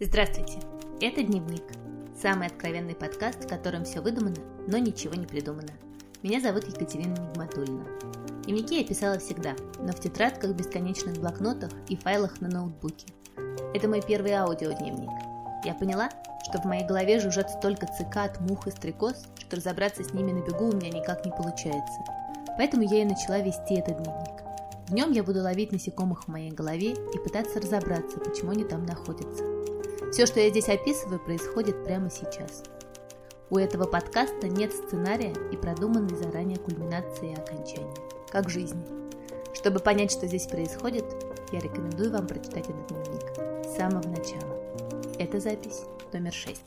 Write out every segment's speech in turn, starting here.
Здравствуйте, это «Дневник», самый откровенный подкаст, в котором все выдумано, но ничего не придумано. Меня зовут Екатерина Нигматульна. Дневники я писала всегда, но в тетрадках, бесконечных блокнотах и файлах на ноутбуке. Это мой первый аудиодневник. Я поняла, что в моей голове жужжат столько цикад, мух и стрекоз, что разобраться с ними на бегу у меня никак не получается. Поэтому я и начала вести этот дневник. В нем я буду ловить насекомых в моей голове и пытаться разобраться, почему они там находятся. Все, что я здесь описываю, происходит прямо сейчас. У этого подкаста нет сценария и продуманной заранее кульминации и окончания, как жизни. Чтобы понять, что здесь происходит, я рекомендую вам прочитать этот дневник с самого начала. Это запись номер 6.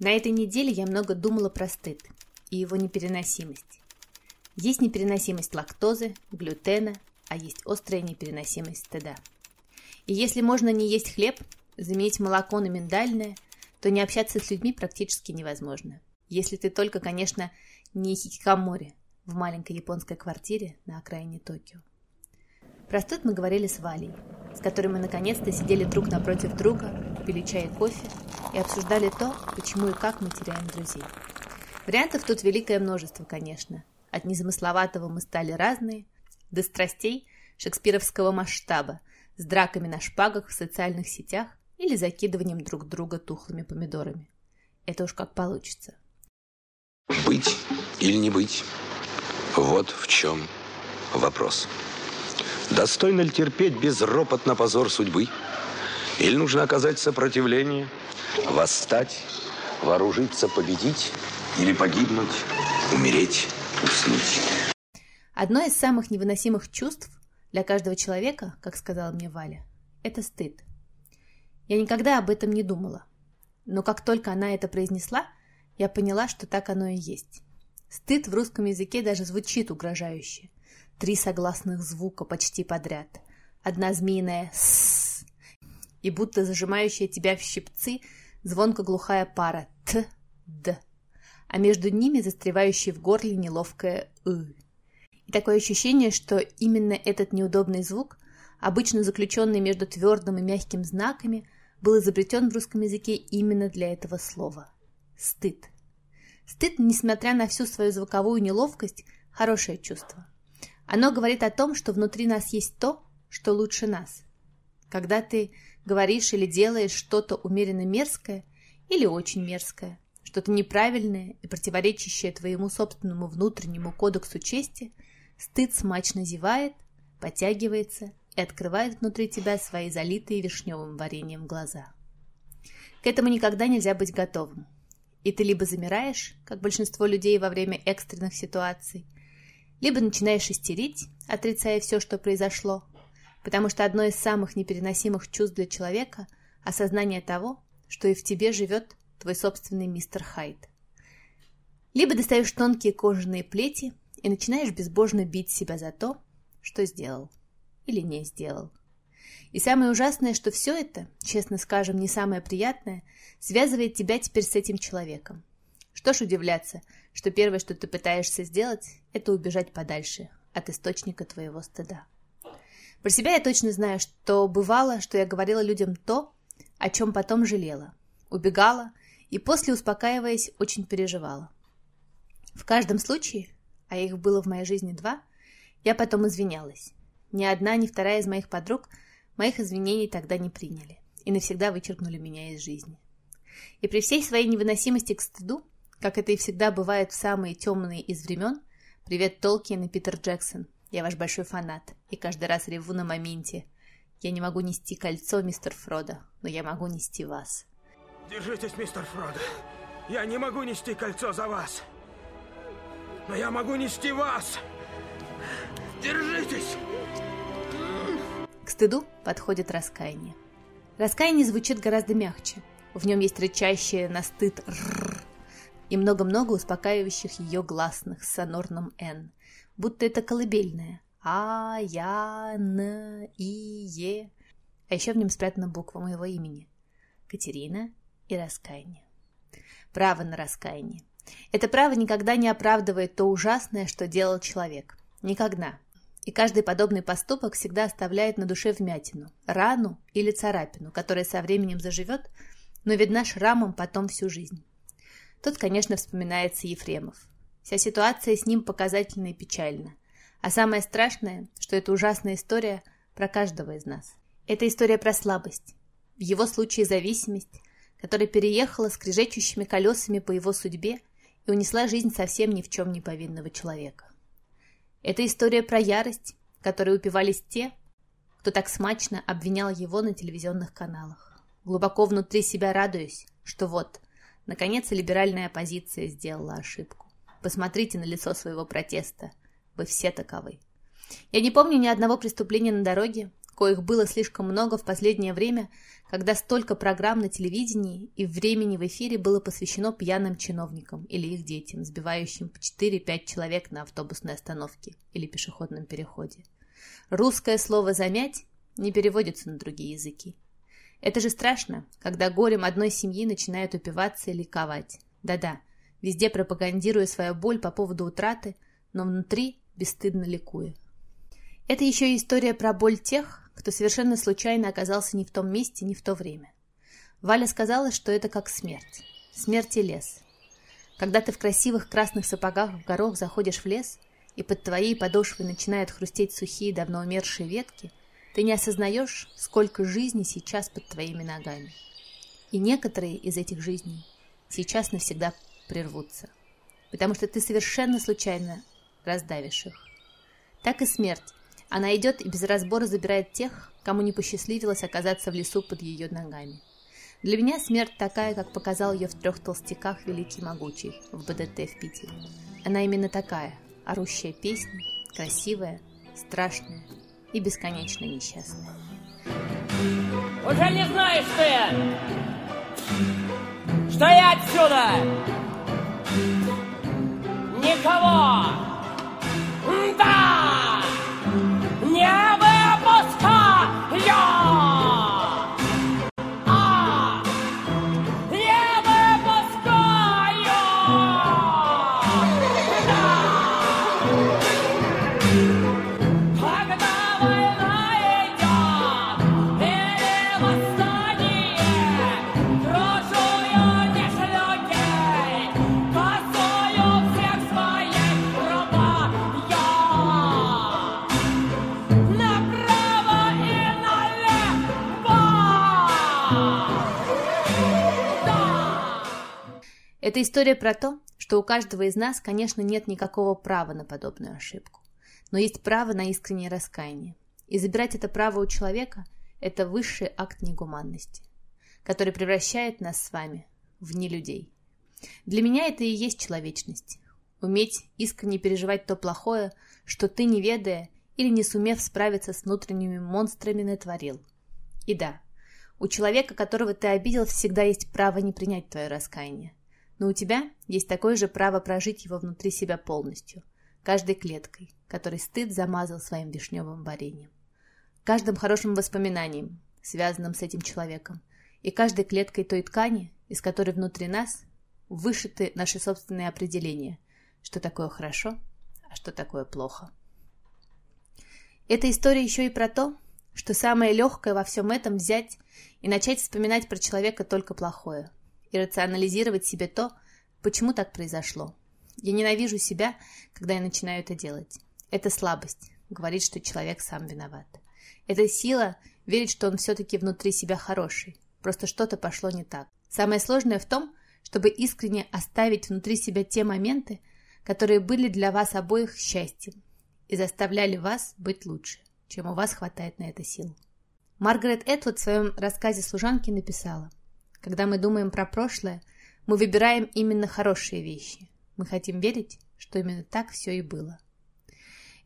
На этой неделе я много думала про стыд и его непереносимость. Есть непереносимость лактозы, глютена, а есть острая непереносимость стыда. И если можно не есть хлеб, заменить молоко на миндальное, то не общаться с людьми практически невозможно. Если ты только, конечно, не хикикамори в маленькой японской квартире на окраине Токио. Про стыд мы говорили с Валей, с которой мы наконец-то сидели друг напротив друга, пили чай и кофе и обсуждали то, почему и как мы теряем друзей. Вариантов тут великое множество, конечно. От незамысловатого мы стали разные, до страстей шекспировского масштаба, с драками на шпагах в социальных сетях или закидыванием друг друга тухлыми помидорами. Это уж как получится. Быть или не быть? Вот в чем вопрос. Достойно ли терпеть безропотно позор судьбы? Или нужно оказать сопротивление, восстать, вооружиться, победить? Или погибнуть, умереть, уснуть? Одно из самых невыносимых чувств для каждого человека, как сказала мне Валя, это стыд – я никогда об этом не думала. Но как только она это произнесла, я поняла, что так оно и есть. Стыд в русском языке даже звучит угрожающе. Три согласных звука почти подряд. Одна змеиная «с» и будто зажимающая тебя в щипцы звонко глухая пара «т», «д», а между ними застревающая в горле неловкая «ы». И такое ощущение, что именно этот неудобный звук, обычно заключенный между твердым и мягким знаками, был изобретен в русском языке именно для этого слова – стыд. Стыд, несмотря на всю свою звуковую неловкость, хорошее чувство. Оно говорит о том, что внутри нас есть то, что лучше нас. Когда ты говоришь или делаешь что-то умеренно мерзкое или очень мерзкое, что-то неправильное и противоречащее твоему собственному внутреннему кодексу чести, стыд смачно зевает, потягивается и открывает внутри тебя свои залитые вишневым вареньем глаза. К этому никогда нельзя быть готовым. И ты либо замираешь, как большинство людей во время экстренных ситуаций, либо начинаешь истерить, отрицая все, что произошло, потому что одно из самых непереносимых чувств для человека – осознание того, что и в тебе живет твой собственный мистер Хайд. Либо достаешь тонкие кожаные плети и начинаешь безбожно бить себя за то, что сделал или не сделал. И самое ужасное, что все это, честно скажем, не самое приятное, связывает тебя теперь с этим человеком. Что ж удивляться, что первое, что ты пытаешься сделать, это убежать подальше от источника твоего стыда. Про себя я точно знаю, что бывало, что я говорила людям то, о чем потом жалела, убегала и после, успокаиваясь, очень переживала. В каждом случае, а их было в моей жизни два, я потом извинялась. Ни одна, ни вторая из моих подруг моих извинений тогда не приняли и навсегда вычеркнули меня из жизни. И при всей своей невыносимости к стыду, как это и всегда бывает в самые темные из времен, привет Толкин и Питер Джексон, я ваш большой фанат, и каждый раз реву на моменте. Я не могу нести кольцо, мистер Фродо, но я могу нести вас. Держитесь, мистер Фродо. Я не могу нести кольцо за вас. Но я могу нести вас. Держитесь! Стыду подходит раскаяние. Раскаяние звучит гораздо мягче. В нем есть рычащее на стыд «рррр» и много-много успокаивающих ее гласных с сонорным «н», будто это колыбельное «а», «я», «н», «и», «е». А еще в нем спрятана буква моего имени – Катерина и раскаяние. Право на раскаяние. Это право никогда не оправдывает то ужасное, что делал человек. Никогда. И каждый подобный поступок всегда оставляет на душе вмятину, рану или царапину, которая со временем заживет, но видна шрамом потом всю жизнь. Тут, конечно, вспоминается Ефремов. Вся ситуация с ним показательна и печальна. А самое страшное, что это ужасная история про каждого из нас. Это история про слабость. В его случае зависимость, которая переехала скрежещущими колесами по его судьбе и унесла жизнь совсем ни в чем не повинного человека. Это история про ярость, которой упивались те, кто так смачно обвинял его на телевизионных каналах. Глубоко внутри себя радуюсь, что вот, наконец, либеральная оппозиция сделала ошибку. Посмотрите на лицо своего протеста. Вы все таковы. Я не помню ни одного преступления на дороге, коих было слишком много в последнее время, когда столько программ на телевидении и времени в эфире было посвящено пьяным чиновникам или их детям, сбивающим по 4-5 человек на автобусной остановке или пешеходном переходе. Русское слово «замять» не переводится на другие языки. Это же страшно, когда горем одной семьи начинают упиваться и ликовать. Да-да, везде пропагандируя свою боль по поводу утраты, но внутри бесстыдно ликуя. Это еще история про боль тех, кто совершенно случайно оказался не в том месте, не в то время. Валя сказала, что это как смерть. Смерть и лес. Когда ты в красивых красных сапогах в горох заходишь в лес, и под твоей подошвой начинают хрустеть сухие, давно умершие ветки, ты не осознаешь, сколько жизней сейчас под твоими ногами. И некоторые из этих жизней сейчас навсегда прервутся, потому что ты совершенно случайно раздавишь их. Так и смерть она идет и без разбора забирает тех, кому не посчастливилось оказаться в лесу под ее ногами. Для меня смерть такая, как показал ее в трех толстяках Великий Могучий в БДТ в Питере. Она именно такая, орущая песня, красивая, страшная и бесконечно несчастная. Уже не знаешь ты, я отсюда никого да! Это история про то, что у каждого из нас, конечно, нет никакого права на подобную ошибку. Но есть право на искреннее раскаяние. И забирать это право у человека – это высший акт негуманности, который превращает нас с вами в нелюдей. Для меня это и есть человечность. Уметь искренне переживать то плохое, что ты, не ведая или не сумев справиться с внутренними монстрами, натворил. И да, у человека, которого ты обидел, всегда есть право не принять твое раскаяние. Но у тебя есть такое же право прожить его внутри себя полностью, каждой клеткой, которой стыд замазал своим вишневым вареньем, каждым хорошим воспоминанием, связанным с этим человеком, и каждой клеткой той ткани, из которой внутри нас вышиты наши собственные определения, что такое хорошо, а что такое плохо. Эта история еще и про то, что самое легкое во всем этом взять и начать вспоминать про человека только плохое – и рационализировать себе то, почему так произошло. Я ненавижу себя, когда я начинаю это делать. Это слабость, говорит, что человек сам виноват. Это сила верить, что он все-таки внутри себя хороший, просто что-то пошло не так. Самое сложное в том, чтобы искренне оставить внутри себя те моменты, которые были для вас обоих счастьем и заставляли вас быть лучше, чем у вас хватает на это сил. Маргарет Этвуд в своем рассказе «Служанки» написала – когда мы думаем про прошлое, мы выбираем именно хорошие вещи. Мы хотим верить, что именно так все и было.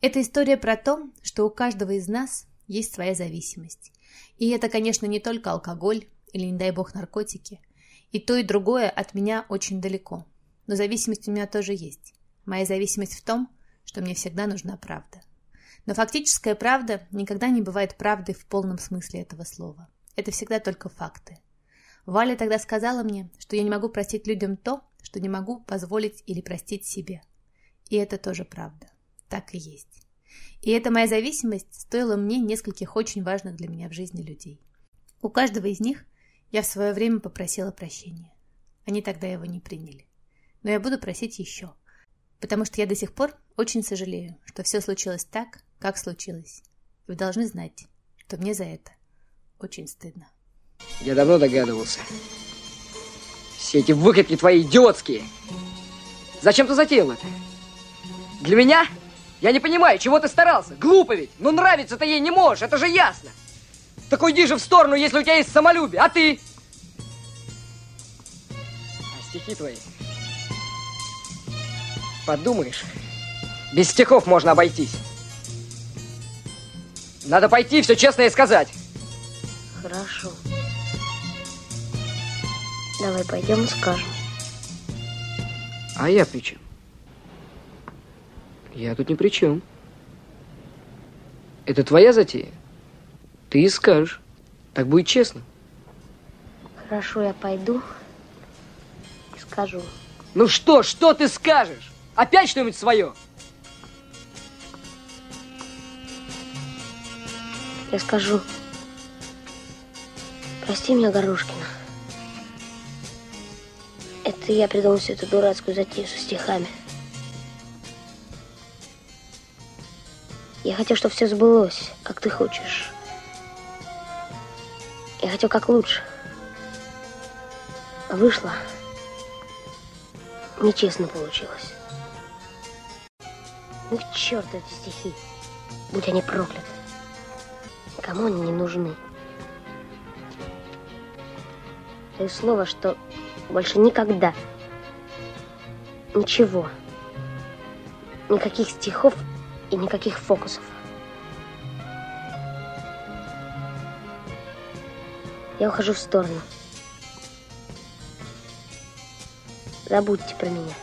Это история про то, что у каждого из нас есть своя зависимость. И это, конечно, не только алкоголь или, не дай бог, наркотики. И то, и другое от меня очень далеко. Но зависимость у меня тоже есть. Моя зависимость в том, что мне всегда нужна правда. Но фактическая правда никогда не бывает правдой в полном смысле этого слова. Это всегда только факты. Валя тогда сказала мне, что я не могу простить людям то, что не могу позволить или простить себе. И это тоже правда. Так и есть. И эта моя зависимость стоила мне нескольких очень важных для меня в жизни людей. У каждого из них Я в свое время попросила прощения. Они тогда его не приняли. Но я буду просить еще. Потому что я до сих пор очень сожалею, что все случилось так, как случилось. Вы должны знать, что мне за это очень стыдно. Я давно догадывался. Все эти выкидки твои идиотские. Зачем ты затеял это? Для меня? Я не понимаю, чего ты старался. Глупо ведь. Ну нравится ты ей не можешь, это же ясно. Так уйди же в сторону, если у тебя есть самолюбие. А ты? А стихи твои? Подумаешь, без стихов можно обойтись. Надо пойти все честно и сказать. Хорошо. Давай пойдем и скажем. А я при чем? Я тут ни при чем. Это твоя затея? Ты и скажешь. Так будет честно. Хорошо, я пойду и скажу. Ну что, что ты скажешь? Опять что-нибудь свое? Я скажу. Прости меня, Горошкина. Это я придумал всю эту дурацкую затею со стихами. Я хотел, чтобы все сбылось, как ты хочешь. Я хотел как лучше. А вышло. Нечестно получилось. Ну к черту эти стихи. Будь они прокляты. Кому они не нужны? Даю слово, что больше никогда ничего, никаких стихов и никаких фокусов. Я ухожу в сторону. Забудьте про меня.